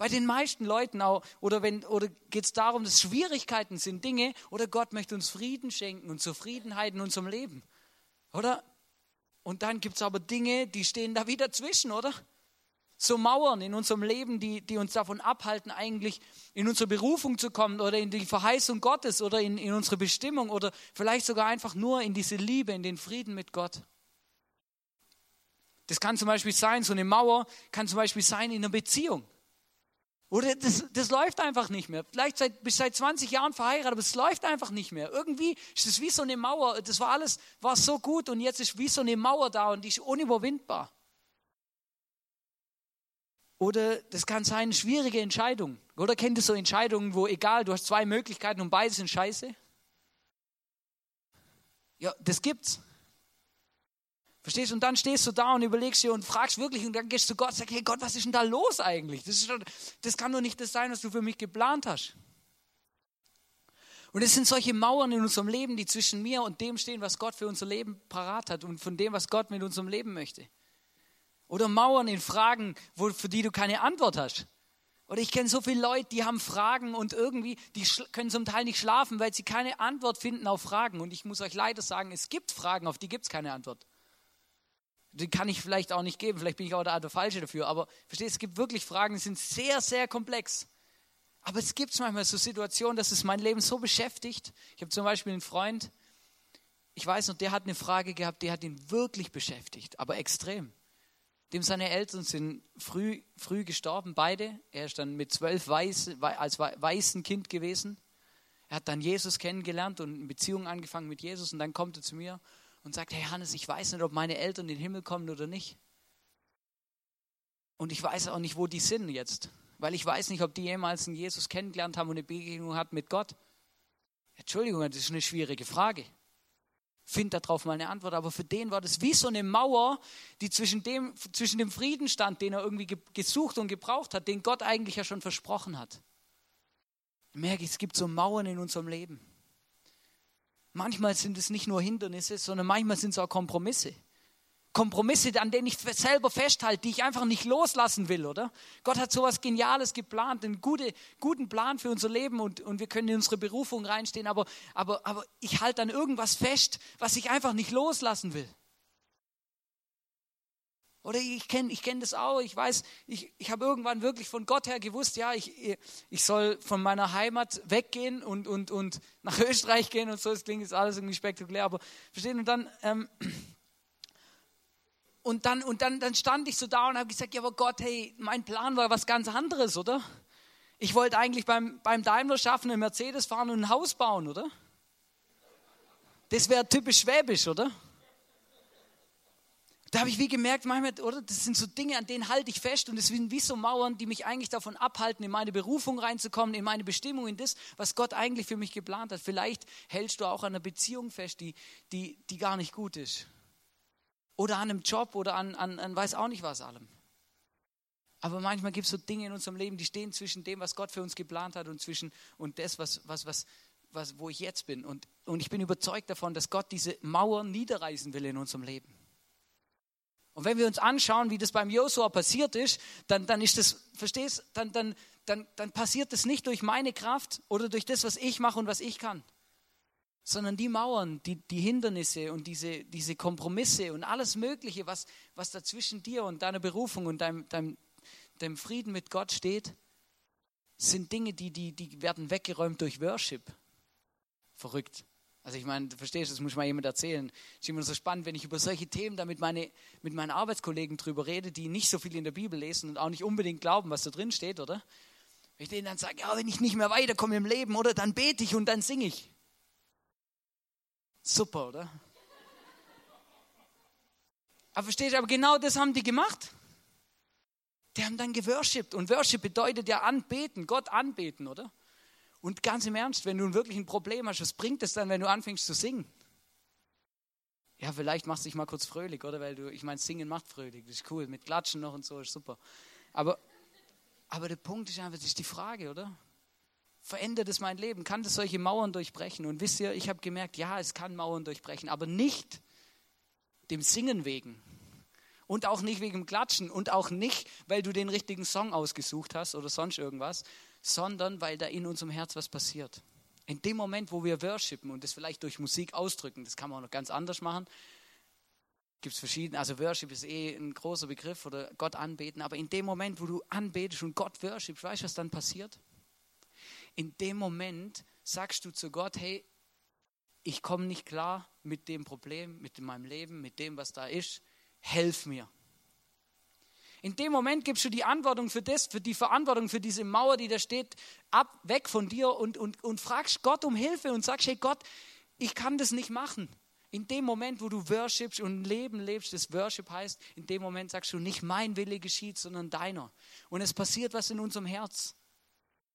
H: Bei den meisten Leuten auch, oder, oder geht es darum, dass Schwierigkeiten sind Dinge, oder Gott möchte uns Frieden schenken und Zufriedenheit in unserem Leben, oder? Und dann gibt es aber Dinge, die stehen da wieder zwischen, oder? So Mauern in unserem Leben, die, die uns davon abhalten, eigentlich in unsere Berufung zu kommen oder in die Verheißung Gottes oder in, in unsere Bestimmung oder vielleicht sogar einfach nur in diese Liebe, in den Frieden mit Gott. Das kann zum Beispiel sein, so eine Mauer kann zum Beispiel sein in einer Beziehung. Oder das, das läuft einfach nicht mehr. Vielleicht seit, bis seit 20 Jahren verheiratet, aber es läuft einfach nicht mehr. Irgendwie ist es wie so eine Mauer. Das war alles, war so gut und jetzt ist wie so eine Mauer da und die ist unüberwindbar. Oder das kann sein, schwierige Entscheidung. Oder kennt ihr so Entscheidungen, wo egal, du hast zwei Möglichkeiten und beide sind scheiße? Ja, das gibt's. Verstehst du? Und dann stehst du da und überlegst dir und fragst wirklich und dann gehst du zu Gott und sagst, hey Gott, was ist denn da los eigentlich? Das, ist, das kann doch nicht das sein, was du für mich geplant hast. Und es sind solche Mauern in unserem Leben, die zwischen mir und dem stehen, was Gott für unser Leben parat hat und von dem, was Gott mit unserem Leben möchte. Oder Mauern in Fragen, wo, für die du keine Antwort hast. Oder ich kenne so viele Leute, die haben Fragen und irgendwie, die können zum Teil nicht schlafen, weil sie keine Antwort finden auf Fragen. Und ich muss euch leider sagen, es gibt Fragen, auf die gibt es keine Antwort. Die kann ich vielleicht auch nicht geben, vielleicht bin ich auch der, der Falsche dafür, aber verstehst, es gibt wirklich Fragen, die sind sehr, sehr komplex. Aber es gibt manchmal so Situationen, dass es mein Leben so beschäftigt. Ich habe zum Beispiel einen Freund, ich weiß noch, der hat eine Frage gehabt, die hat ihn wirklich beschäftigt, aber extrem. Dem seine Eltern sind früh, früh gestorben, beide. Er ist dann mit zwölf als weißen Kind gewesen. Er hat dann Jesus kennengelernt und eine Beziehung angefangen mit Jesus und dann kommt er zu mir und sagt, hey Hannes, ich weiß nicht, ob meine Eltern in den Himmel kommen oder nicht. Und ich weiß auch nicht, wo die sind jetzt, weil ich weiß nicht, ob die jemals einen Jesus kennengelernt haben und eine Begegnung hat mit Gott. Entschuldigung, das ist eine schwierige Frage. Find darauf mal eine Antwort. Aber für den war das wie so eine Mauer, die zwischen dem, zwischen dem Frieden stand, den er irgendwie gesucht und gebraucht hat, den Gott eigentlich ja schon versprochen hat. Ich merke, es gibt so Mauern in unserem Leben. Manchmal sind es nicht nur Hindernisse, sondern manchmal sind es auch Kompromisse. Kompromisse, an denen ich selber festhalte, die ich einfach nicht loslassen will, oder? Gott hat so etwas Geniales geplant, einen gute, guten Plan für unser Leben und, und wir können in unsere Berufung reinstehen, aber, aber, aber ich halte an irgendwas fest, was ich einfach nicht loslassen will. Oder ich kenne ich kenn das auch, ich weiß, ich, ich habe irgendwann wirklich von Gott her gewusst, ja, ich, ich soll von meiner Heimat weggehen und, und, und nach Österreich gehen und so, das klingt jetzt alles irgendwie spektakulär, aber verstehen, und dann, ähm, und dann, und dann, dann stand ich so da und habe gesagt, ja, aber Gott, hey, mein Plan war was ganz anderes, oder? Ich wollte eigentlich beim, beim Daimler schaffen, einen Mercedes fahren und ein Haus bauen, oder? Das wäre typisch schwäbisch, oder? Da habe ich wie gemerkt, manchmal, oder? Das sind so Dinge, an denen halte ich fest und es sind wie so Mauern, die mich eigentlich davon abhalten, in meine Berufung reinzukommen, in meine Bestimmung, in das, was Gott eigentlich für mich geplant hat. Vielleicht hältst du auch an einer Beziehung fest, die, die, die gar nicht gut ist. Oder an einem Job oder an, an, an weiß auch nicht was allem. Aber manchmal gibt es so Dinge in unserem Leben, die stehen zwischen dem, was Gott für uns geplant hat und zwischen und das, was, was, was, was, wo ich jetzt bin. Und, und ich bin überzeugt davon, dass Gott diese Mauern niederreißen will in unserem Leben. Und wenn wir uns anschauen, wie das beim Josua passiert ist, dann, dann ist das, verstehst, dann, dann, dann, dann passiert das nicht durch meine Kraft oder durch das, was ich mache und was ich kann, sondern die Mauern, die, die Hindernisse und diese, diese Kompromisse und alles Mögliche, was, was da zwischen dir und deiner Berufung und deinem, deinem, deinem Frieden mit Gott steht, sind Dinge, die, die, die werden weggeräumt durch Worship. Verrückt. Also ich meine, du verstehst, das muss mal jemand erzählen. Es ist immer so spannend, wenn ich über solche Themen da mit, meine, mit meinen Arbeitskollegen drüber rede, die nicht so viel in der Bibel lesen und auch nicht unbedingt glauben, was da drin steht, oder? Wenn ich denen dann sage, ja, wenn ich nicht mehr weiterkomme im Leben, oder, dann bete ich und dann singe ich. Super, oder? Aber verstehst du, aber genau das haben die gemacht. Die haben dann geworshipped. Und Worship bedeutet ja anbeten, Gott anbeten, oder? Und ganz im Ernst, wenn du wirklich ein Problem hast, was bringt es dann, wenn du anfängst zu singen? Ja, vielleicht machst du dich mal kurz fröhlich, oder? Weil du, ich meine, Singen macht fröhlich, das ist cool. Mit Klatschen noch und so ist super. Aber, aber der Punkt ist einfach, das ist die Frage, oder? Verändert es mein Leben? Kann das solche Mauern durchbrechen? Und wisst ihr, ich habe gemerkt, ja, es kann Mauern durchbrechen, aber nicht dem Singen wegen. Und auch nicht wegen dem Klatschen und auch nicht, weil du den richtigen Song ausgesucht hast oder sonst irgendwas, sondern weil da in unserem Herz was passiert. In dem Moment, wo wir worshipen und das vielleicht durch Musik ausdrücken, das kann man auch noch ganz anders machen, gibt es verschiedene, also Worship ist eh ein großer Begriff oder Gott anbeten, aber in dem Moment, wo du anbetest und Gott worshipst, weißt du, was dann passiert? In dem Moment sagst du zu Gott, hey, ich komme nicht klar mit dem Problem, mit meinem Leben, mit dem, was da ist, helf mir. In dem Moment gibst du die Antwortung für das, für die Verantwortung für diese Mauer, die da steht, ab, weg von dir und, und, und fragst Gott um Hilfe und sagst, hey Gott, ich kann das nicht machen. In dem Moment, wo du worshipst und Leben lebst, das Worship heißt, in dem Moment sagst du, nicht mein Wille geschieht, sondern deiner. Und es passiert was in unserem Herz.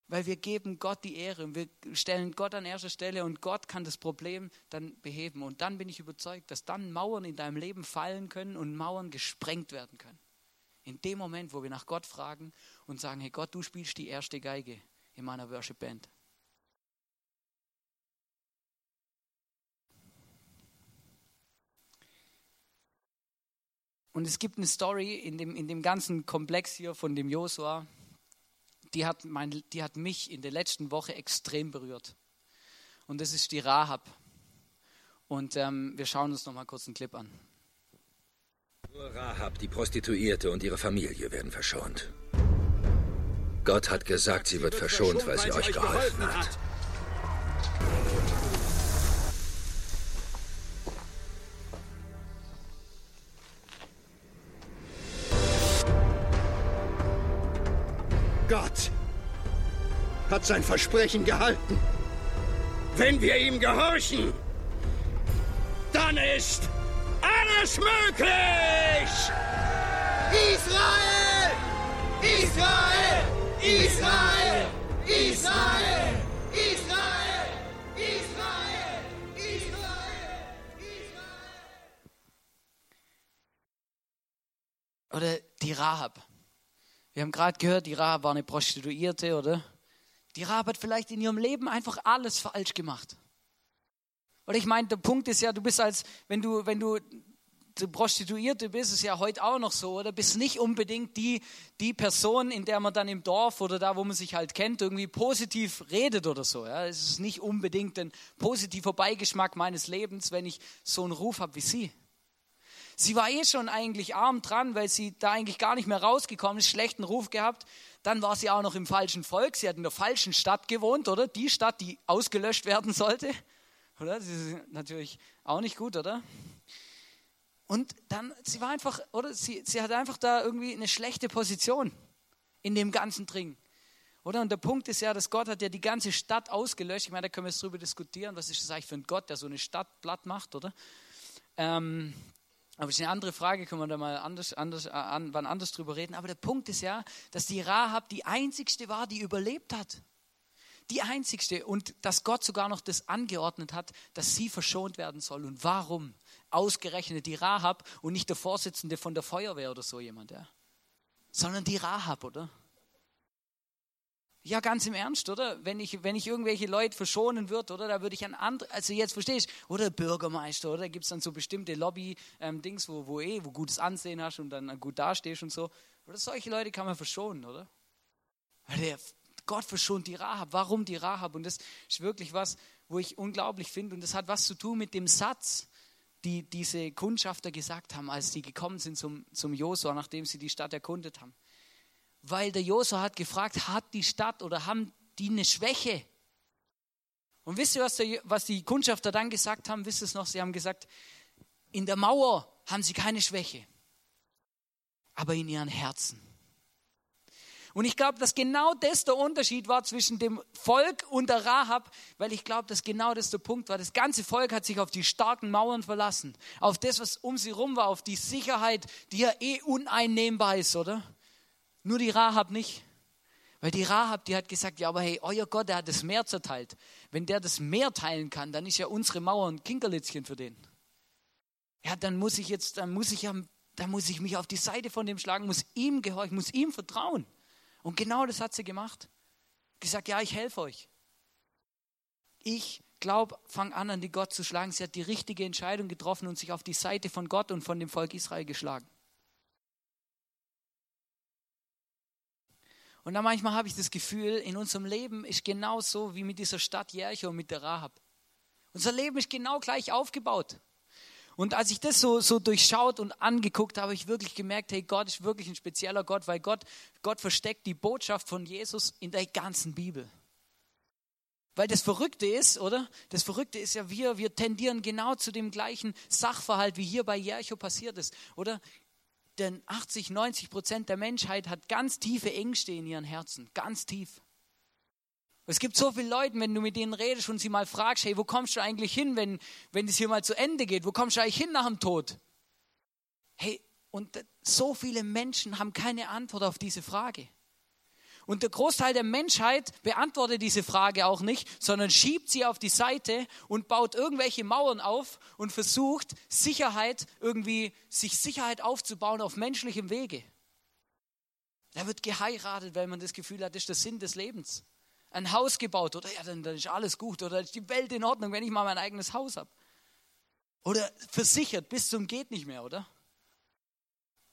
H: Weil wir geben Gott die Ehre und wir stellen Gott an erster Stelle und Gott kann das Problem dann beheben. Und dann bin ich überzeugt, dass dann Mauern in deinem Leben fallen können und Mauern gesprengt werden können. In dem Moment, wo wir nach Gott fragen und sagen, hey Gott, du spielst die erste Geige in meiner Worship Band. Und es gibt eine Story in dem, in dem ganzen Komplex hier von dem Josua, die hat, die hat mich in der letzten Woche extrem berührt. Und das ist die Rahab. Und ähm, wir schauen uns noch mal kurz einen Clip an.
M: Nur Rahab, die Prostituierte und ihre Familie werden verschont. Gott hat gesagt, sie wird verschont, weil sie euch geholfen hat.
J: Gott hat sein Versprechen gehalten. Wenn wir ihm gehorchen, dann ist alles möglich! Israel! Israel! Israel! Israel! Israel! Israel!
H: Oder die Rahab. Wir haben gerade gehört, die Rahab war eine Prostituierte, oder? Die Rahab hat vielleicht in ihrem Leben einfach alles falsch gemacht. Oder ich meine, der Punkt ist ja, du bist als, wenn du, wenn du Prostituierte bist, ist ja heute auch noch so, oder? Bist nicht unbedingt die, die Person, in der man dann im Dorf oder da, wo man sich halt kennt, irgendwie positiv redet oder so. Ja? Es ist nicht unbedingt ein positiver Beigeschmack meines Lebens, wenn ich so einen Ruf habe wie sie. Sie war eh schon eigentlich arm dran, weil sie da eigentlich gar nicht mehr rausgekommen ist, schlechten Ruf gehabt. Dann war sie auch noch im falschen Volk. Sie hat in der falschen Stadt gewohnt, oder? Die Stadt, die ausgelöscht werden sollte. Oder? Das ist natürlich auch nicht gut, oder? Und dann, sie war einfach, oder? Sie, sie hat einfach da irgendwie eine schlechte Position in dem ganzen Dring. Oder? Und der Punkt ist ja, dass Gott hat ja die ganze Stadt ausgelöscht. Ich meine, da können wir jetzt drüber diskutieren, was ist das eigentlich für ein Gott, der so eine Stadt platt macht, oder? Ähm, aber das ist eine andere Frage, können wir da mal anders, anders, äh, an, wann anders drüber reden. Aber der Punkt ist ja, dass die Rahab die einzigste war, die überlebt hat. Die einzigste. Und dass Gott sogar noch das angeordnet hat, dass sie verschont werden soll. Und warum? Ausgerechnet die Rahab und nicht der Vorsitzende von der Feuerwehr oder so jemand, ja. Sondern die Rahab, oder? Ja, ganz im Ernst, oder? Wenn ich, wenn ich irgendwelche Leute verschonen würde, oder? Da würde ich an andere, also jetzt verstehst du, oder Bürgermeister, oder? Da gibt es dann so bestimmte Lobby-Dings, ähm, wo, wo eh, wo gutes Ansehen hast und dann gut dastehst und so. Oder solche Leute kann man verschonen, oder? Der Gott verschont die Rahab. Warum die Rahab? Und das ist wirklich was, wo ich unglaublich finde. Und das hat was zu tun mit dem Satz, die diese Kundschafter gesagt haben, als die gekommen sind zum, zum Josua, nachdem sie die Stadt erkundet haben weil der Josua hat gefragt, hat die Stadt oder haben die eine Schwäche? Und wisst ihr, was, der, was die Kundschafter dann gesagt haben? Wisst ihr es noch? Sie haben gesagt, in der Mauer haben sie keine Schwäche, aber in ihren Herzen. Und ich glaube, dass genau das der Unterschied war zwischen dem Volk und der Rahab, weil ich glaube, dass genau das der Punkt war. Das ganze Volk hat sich auf die starken Mauern verlassen, auf das, was um sie rum war, auf die Sicherheit, die ja eh uneinnehmbar ist, oder? Nur die Rahab nicht. Weil die Rahab, die hat gesagt, ja, aber hey, euer Gott, der hat das Meer zerteilt. Wenn der das Meer teilen kann, dann ist ja unsere Mauer ein Kinkerlitzchen für den. Ja, dann muss ich jetzt, dann muss ich ja, dann muss ich mich auf die Seite von dem schlagen, muss ihm gehorchen, muss ihm vertrauen. Und genau das hat sie gemacht. Gesagt, ja, ich helfe euch. Ich glaube, fang an, an die Gott zu schlagen. Sie hat die richtige Entscheidung getroffen und sich auf die Seite von Gott und von dem Volk Israel geschlagen. Und dann manchmal habe ich das Gefühl, in unserem Leben ist genauso wie mit dieser Stadt Jericho und mit der Rahab. Unser Leben ist genau gleich aufgebaut. Und als ich das so, so durchschaut und angeguckt habe, habe ich wirklich gemerkt, hey, Gott ist wirklich ein spezieller Gott, weil Gott, Gott versteckt die Botschaft von Jesus in der ganzen Bibel. Weil das Verrückte ist, oder? Das Verrückte ist ja, wir, wir tendieren genau zu dem gleichen Sachverhalt, wie hier bei Jericho passiert ist, oder? denn 80, 90 Prozent der Menschheit hat ganz tiefe Ängste in ihren Herzen, ganz tief. Es gibt so viele Leute, wenn du mit denen redest und sie mal fragst, hey, wo kommst du eigentlich hin, wenn, wenn es hier mal zu Ende geht? Wo kommst du eigentlich hin nach dem Tod? Hey, und so viele Menschen haben keine Antwort auf diese Frage. Und der Großteil der Menschheit beantwortet diese Frage auch nicht, sondern schiebt sie auf die Seite und baut irgendwelche Mauern auf und versucht Sicherheit irgendwie, sich Sicherheit aufzubauen auf menschlichem Wege. Da wird geheiratet, weil man das Gefühl hat, das ist der Sinn des Lebens. Ein Haus gebaut, oder ja, dann, dann ist alles gut, oder ist die Welt in Ordnung, wenn ich mal mein eigenes Haus habe. Oder versichert bis zum geht nicht mehr, oder?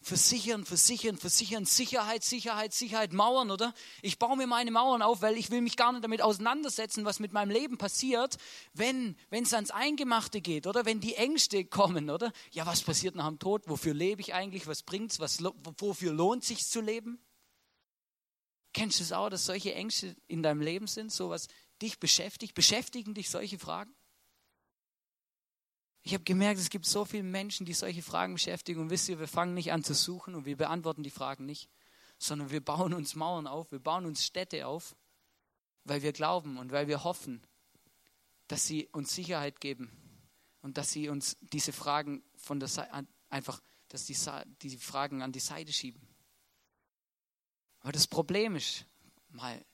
H: Versichern, versichern, versichern, Sicherheit, Sicherheit, Sicherheit, Mauern, oder? Ich baue mir meine Mauern auf, weil ich will mich gar nicht damit auseinandersetzen, was mit meinem Leben passiert, wenn es ans Eingemachte geht, oder? Wenn die Ängste kommen, oder? Ja, was passiert nach dem Tod? Wofür lebe ich eigentlich? Was bringt's? Was, wofür lohnt sich zu leben? Kennst du es auch, dass solche Ängste in deinem Leben sind, so was dich beschäftigt? Beschäftigen dich solche Fragen? Ich habe gemerkt, es gibt so viele Menschen, die solche Fragen beschäftigen. Und wisst ihr, wir fangen nicht an zu suchen und wir beantworten die Fragen nicht, sondern wir bauen uns Mauern auf, wir bauen uns Städte auf, weil wir glauben und weil wir hoffen, dass sie uns Sicherheit geben und dass sie uns diese Fragen von der Seite einfach, dass die, die Fragen an die Seite schieben. Aber das Problem ist, mal,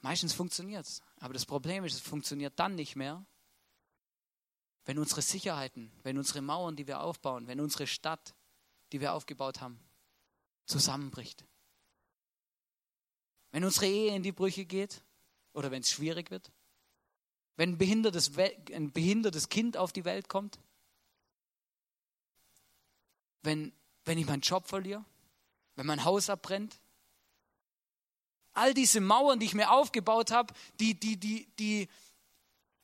H: meistens funktioniert es, aber das Problem ist, es funktioniert dann nicht mehr, wenn unsere Sicherheiten, wenn unsere Mauern, die wir aufbauen, wenn unsere Stadt, die wir aufgebaut haben, zusammenbricht. Wenn unsere Ehe in die Brüche geht oder wenn es schwierig wird. Wenn ein behindertes, ein behindertes Kind auf die Welt kommt. Wenn, wenn ich meinen Job verliere. Wenn mein Haus abbrennt. All diese Mauern, die ich mir aufgebaut habe, die, die, die, die,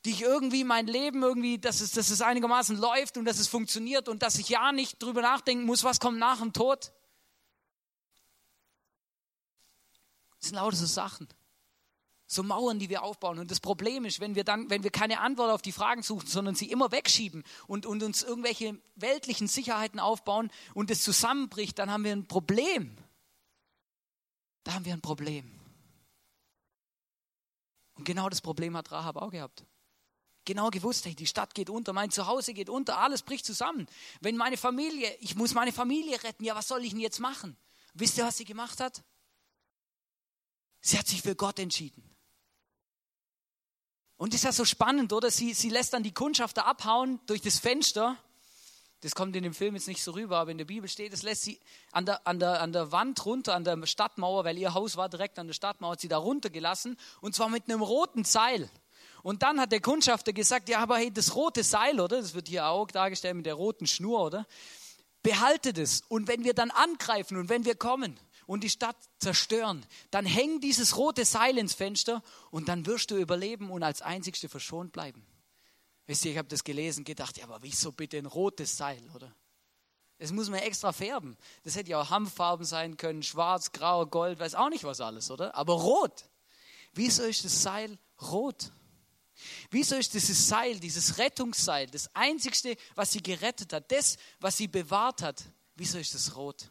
H: die ich irgendwie mein Leben irgendwie, dass es, dass es einigermaßen läuft und dass es funktioniert und dass ich ja nicht drüber nachdenken muss, was kommt nach dem Tod. Das sind lauter so Sachen. So Mauern, die wir aufbauen. Und das Problem ist, wenn wir dann, wenn wir keine Antwort auf die Fragen suchen, sondern sie immer wegschieben und, und uns irgendwelche weltlichen Sicherheiten aufbauen und es zusammenbricht, dann haben wir ein Problem. Da haben wir ein Problem. Und genau das Problem hat Rahab auch gehabt genau gewusst, hey, die Stadt geht unter, mein Zuhause geht unter, alles bricht zusammen. Wenn meine Familie, ich muss meine Familie retten, ja, was soll ich denn jetzt machen? Wisst ihr, was sie gemacht hat? Sie hat sich für Gott entschieden. Und das ist ja so spannend, oder? Sie, sie lässt dann die Kundschafter abhauen durch das Fenster. Das kommt in dem Film jetzt nicht so rüber, aber in der Bibel steht, das lässt sie an der, an der, an der Wand runter, an der Stadtmauer, weil ihr Haus war direkt an der Stadtmauer, hat sie da runtergelassen und zwar mit einem roten Seil. Und dann hat der Kundschafter gesagt, ja, aber hey, das rote Seil, oder? Das wird hier auch dargestellt mit der roten Schnur, oder? Behaltet es. Und wenn wir dann angreifen und wenn wir kommen und die Stadt zerstören, dann häng dieses rote Seil ins Fenster und dann wirst du überleben und als Einzigste verschont bleiben. Wisst ihr, ich habe das gelesen, gedacht, ja, aber wieso bitte ein rotes Seil, oder? Das muss man extra färben. Das hätte ja auch Hanffarben sein können, schwarz, grau, gold, weiß auch nicht was alles, oder? Aber rot. Wieso ist das Seil rot? Wieso ist dieses Seil, dieses Rettungsseil, das Einzigste, was sie gerettet hat, das, was sie bewahrt hat, wieso ist es rot?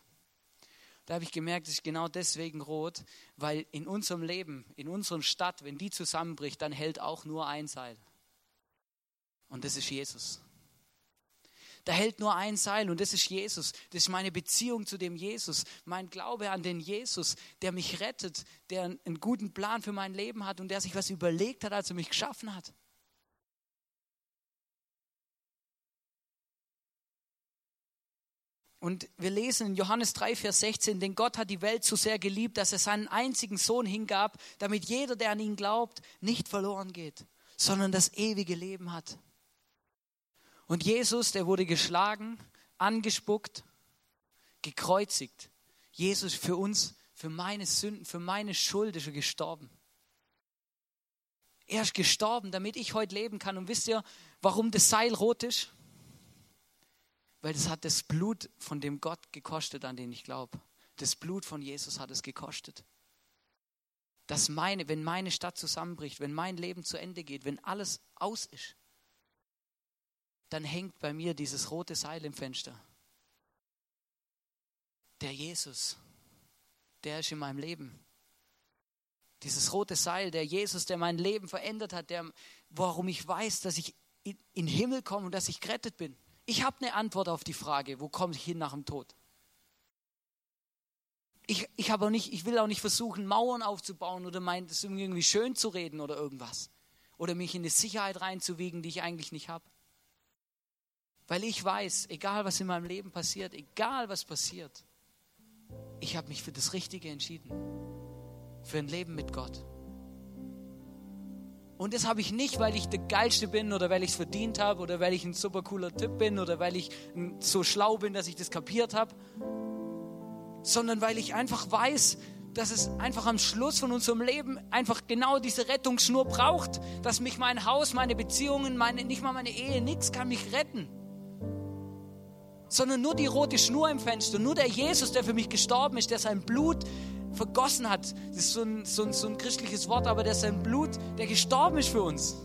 H: Da habe ich gemerkt, es ist genau deswegen rot, weil in unserem Leben, in unserer Stadt, wenn die zusammenbricht, dann hält auch nur ein Seil. Und das ist Jesus. Da hält nur ein Seil und das ist Jesus. Das ist meine Beziehung zu dem Jesus, mein Glaube an den Jesus, der mich rettet, der einen guten Plan für mein Leben hat und der sich was überlegt hat, als er mich geschaffen hat. Und wir lesen in Johannes 3, Vers 16, denn Gott hat die Welt so sehr geliebt, dass er seinen einzigen Sohn hingab, damit jeder, der an ihn glaubt, nicht verloren geht, sondern das ewige Leben hat. Und Jesus, der wurde geschlagen, angespuckt, gekreuzigt. Jesus für uns, für meine Sünden, für meine Schuld ist er gestorben. Er ist gestorben, damit ich heute leben kann. Und wisst ihr, warum das Seil rot ist? Weil es hat das Blut von dem Gott gekostet, an den ich glaube. Das Blut von Jesus hat es gekostet. Dass meine, wenn meine Stadt zusammenbricht, wenn mein Leben zu Ende geht, wenn alles aus ist, dann hängt bei mir dieses rote Seil im Fenster. der Jesus, der ist in meinem Leben. Dieses rote Seil, der Jesus, der mein Leben verändert hat, der, warum ich weiß, dass ich in, in Himmel komme und dass ich gerettet bin. Ich habe eine Antwort auf die Frage, wo komme ich hin nach dem Tod? Ich, ich, auch nicht, ich will auch nicht versuchen, Mauern aufzubauen oder meinen, das irgendwie schön zu reden oder irgendwas. Oder mich in eine Sicherheit reinzuwiegen, die ich eigentlich nicht habe. Weil ich weiß, egal was in meinem Leben passiert, egal was passiert, ich habe mich für das Richtige entschieden. Für ein Leben mit Gott. Und das habe ich nicht, weil ich der Geilste bin oder weil ich es verdient habe oder weil ich ein super cooler Typ bin oder weil ich so schlau bin, dass ich das kapiert habe, sondern weil ich einfach weiß, dass es einfach am Schluss von unserem Leben einfach genau diese Rettungsschnur braucht, dass mich mein Haus, meine Beziehungen, meine, nicht mal meine Ehe, nichts kann mich retten. Sondern nur die rote Schnur im Fenster, nur der Jesus, der für mich gestorben ist, der sein Blut vergossen hat. Das ist so ein, so ein, so ein christliches Wort, aber der sein Blut, der gestorben ist für uns.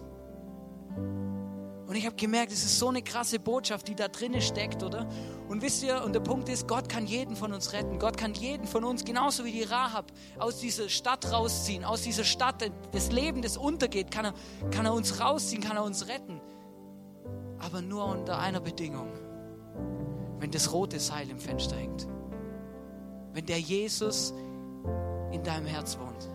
H: Und ich habe gemerkt, es ist so eine krasse Botschaft, die da drinnen steckt, oder? Und wisst ihr, und der Punkt ist, Gott kann jeden von uns retten. Gott kann jeden von uns, genauso wie die Rahab, aus dieser Stadt rausziehen, aus dieser Stadt, das Leben, das untergeht, kann er, kann er uns rausziehen, kann er uns retten. Aber nur unter einer Bedingung wenn das rote Seil im Fenster hängt. Wenn der Jesus in deinem Herz wohnt.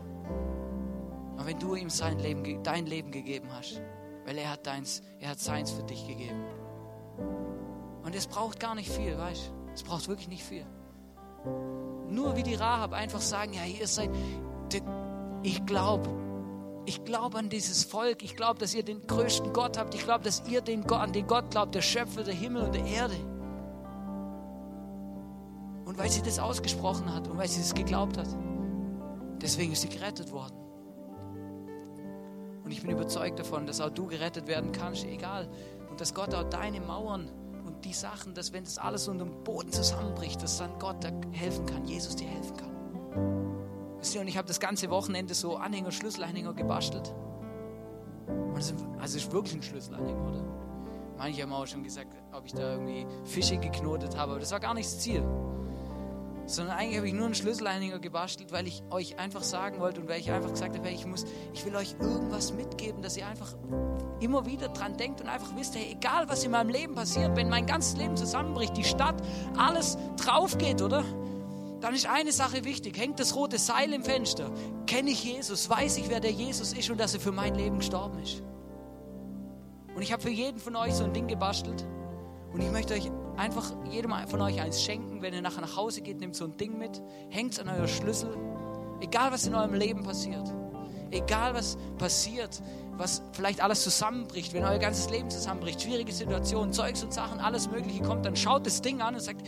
H: Und wenn du ihm sein Leben, dein Leben gegeben hast. Weil er hat, deins, er hat seins für dich gegeben. Und es braucht gar nicht viel, weißt du? Es braucht wirklich nicht viel. Nur wie die Rahab einfach sagen, ja, ihr seid, ich glaube, ich glaube an dieses Volk. Ich glaube, dass ihr den größten Gott habt. Ich glaube, dass ihr den an den Gott glaubt, der Schöpfer der Himmel und der Erde. Und weil sie das ausgesprochen hat und weil sie das geglaubt hat, deswegen ist sie gerettet worden. Und ich bin überzeugt davon, dass auch du gerettet werden kannst, egal. Und dass Gott auch deine Mauern und die Sachen, dass wenn das alles unter dem Boden zusammenbricht, dass dann Gott da helfen kann, Jesus dir helfen kann. Wisst ihr, und ich habe das ganze Wochenende so Anhänger, Schlüsselanhänger gebastelt. Und es also es ist wirklich ein Schlüsselanhänger, oder? Manche haben auch schon gesagt, ob ich da irgendwie Fische geknotet habe, aber das war gar nicht das Ziel sondern eigentlich habe ich nur einen Schlüsselanhänger gebastelt, weil ich euch einfach sagen wollte und weil ich einfach gesagt habe, ich muss, ich will euch irgendwas mitgeben, dass ihr einfach immer wieder dran denkt und einfach wisst, hey, egal was in meinem Leben passiert, wenn mein ganzes Leben zusammenbricht, die Stadt, alles drauf geht, oder? Dann ist eine Sache wichtig. Hängt das rote Seil im Fenster? Kenne ich Jesus? Weiß ich, wer der Jesus ist und dass er für mein Leben gestorben ist? Und ich habe für jeden von euch so ein Ding gebastelt. Und ich möchte euch einfach jedem von euch eins schenken. Wenn ihr nachher nach Hause geht, nehmt so ein Ding mit, hängt es an euer Schlüssel. Egal, was in eurem Leben passiert. Egal, was passiert, was vielleicht alles zusammenbricht, wenn euer ganzes Leben zusammenbricht, schwierige Situationen, Zeugs und Sachen, alles Mögliche kommt, dann schaut das Ding an und sagt,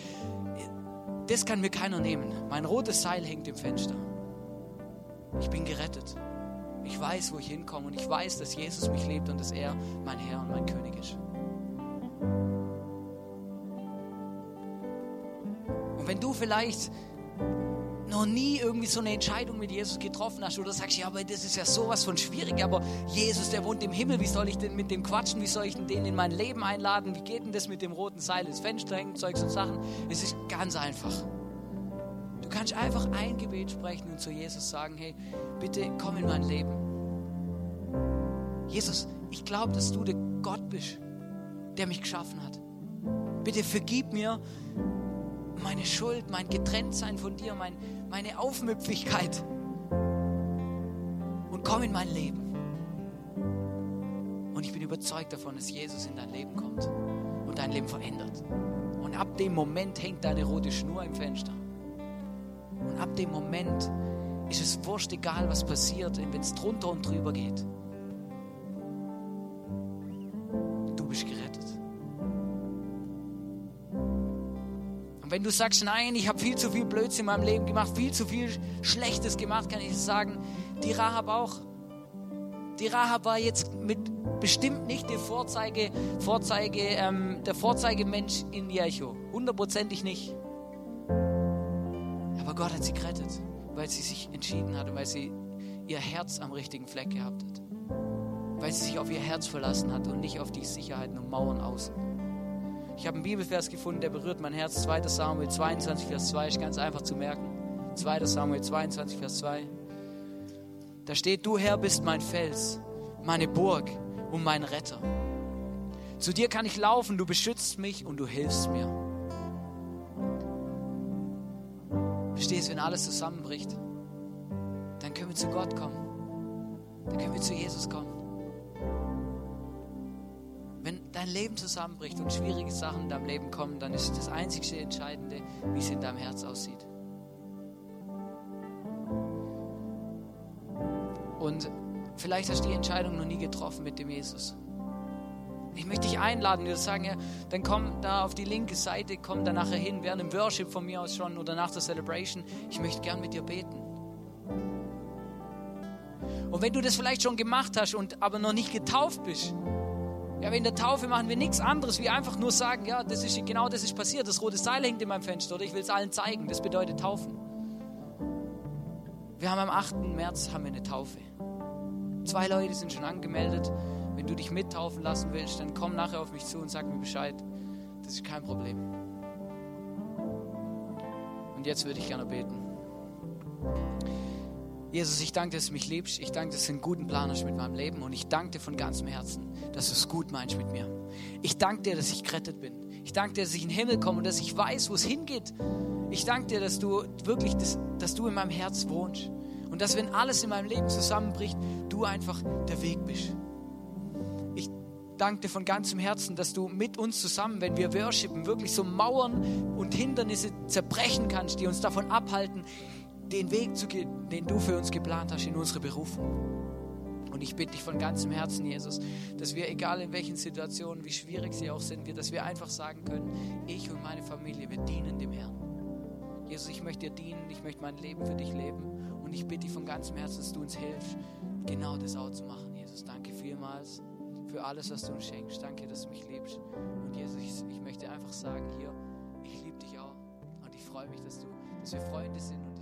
H: das kann mir keiner nehmen. Mein rotes Seil hängt im Fenster. Ich bin gerettet. Ich weiß, wo ich hinkomme und ich weiß, dass Jesus mich liebt und dass er mein Herr und mein König ist. Vielleicht noch nie irgendwie so eine Entscheidung mit Jesus getroffen hast oder sagst, ja, aber das ist ja sowas von schwierig, aber Jesus, der wohnt im Himmel, wie soll ich denn mit dem quatschen, wie soll ich denn den in mein Leben einladen, wie geht denn das mit dem roten Seil ins Fenster hängen, Zeugs und Sachen, es ist ganz einfach. Du kannst einfach ein Gebet sprechen und zu Jesus sagen, hey, bitte komm in mein Leben. Jesus, ich glaube, dass du der Gott bist, der mich geschaffen hat. Bitte vergib mir, meine Schuld, mein Getrenntsein von dir, mein, meine Aufmüpfigkeit. Und komm in mein Leben. Und ich bin überzeugt davon, dass Jesus in dein Leben kommt und dein Leben verändert. Und ab dem Moment hängt deine rote Schnur im Fenster. Und ab dem Moment ist es wurscht, egal was passiert, wenn es drunter und drüber geht. Wenn du sagst, nein, ich habe viel zu viel Blödsinn in meinem Leben gemacht, viel zu viel Schlechtes gemacht, kann ich sagen, die Rahab auch. Die Rahab war jetzt mit bestimmt nicht der Vorzeige, Vorzeige, ähm, der Vorzeigemensch in Jericho. Hundertprozentig nicht. Aber Gott hat sie gerettet, weil sie sich entschieden hat und weil sie ihr Herz am richtigen Fleck gehabt hat. Weil sie sich auf ihr Herz verlassen hat und nicht auf die Sicherheiten und Mauern außen. Ich habe einen Bibelvers gefunden, der berührt mein Herz. 2. Samuel 22, Vers 2, ist ganz einfach zu merken. 2. Samuel 22, Vers 2. Da steht, du Herr bist mein Fels, meine Burg und mein Retter. Zu dir kann ich laufen, du beschützt mich und du hilfst mir. Verstehst, wenn alles zusammenbricht, dann können wir zu Gott kommen. Dann können wir zu Jesus kommen. Wenn dein Leben zusammenbricht und schwierige Sachen in deinem Leben kommen, dann ist das einzigste Entscheidende, wie es in deinem Herz aussieht. Und vielleicht hast du die Entscheidung noch nie getroffen mit dem Jesus. Ich möchte dich einladen, dir sagen, ja, dann komm da auf die linke Seite, komm da nachher hin, während dem Worship von mir aus schon oder nach der Celebration. Ich möchte gern mit dir beten. Und wenn du das vielleicht schon gemacht hast und aber noch nicht getauft bist, ja, in der Taufe machen wir nichts anderes, wie einfach nur sagen, ja, das ist genau das ist passiert, das rote Seil hängt in meinem Fenster oder ich will es allen zeigen. Das bedeutet Taufen. Wir haben am 8. März haben wir eine Taufe. Zwei Leute sind schon angemeldet. Wenn du dich mittaufen lassen willst, dann komm nachher auf mich zu und sag mir Bescheid. Das ist kein Problem. Und jetzt würde ich gerne beten. Jesus, ich danke, dass du mich liebst. Ich danke, dass du einen guten Plan hast mit meinem Leben. Und ich danke dir von ganzem Herzen, dass du es gut meinst mit mir. Ich danke dir, dass ich gerettet bin. Ich danke dir, dass ich in den Himmel komme und dass ich weiß, wo es hingeht. Ich danke dir, dass du wirklich, dass, dass du in meinem Herz wohnst. Und dass, wenn alles in meinem Leben zusammenbricht, du einfach der Weg bist. Ich danke dir von ganzem Herzen, dass du mit uns zusammen, wenn wir worshipen, wirklich so Mauern und Hindernisse zerbrechen kannst, die uns davon abhalten, den Weg zu gehen, den du für uns geplant hast in unsere Berufung. Und ich bitte dich von ganzem Herzen, Jesus, dass wir, egal in welchen Situationen, wie schwierig sie auch sind, dass wir einfach sagen können, ich und meine Familie, wir dienen dem Herrn. Jesus, ich möchte dir dienen, ich möchte mein Leben für dich leben. Und ich bitte dich von ganzem Herzen, dass du uns hilfst, genau das auch zu machen. Jesus, danke vielmals für alles, was du uns schenkst. Danke, dass du mich liebst. Und Jesus, ich, ich möchte einfach sagen hier, ich liebe dich auch. Und ich freue mich, dass, du, dass wir Freunde sind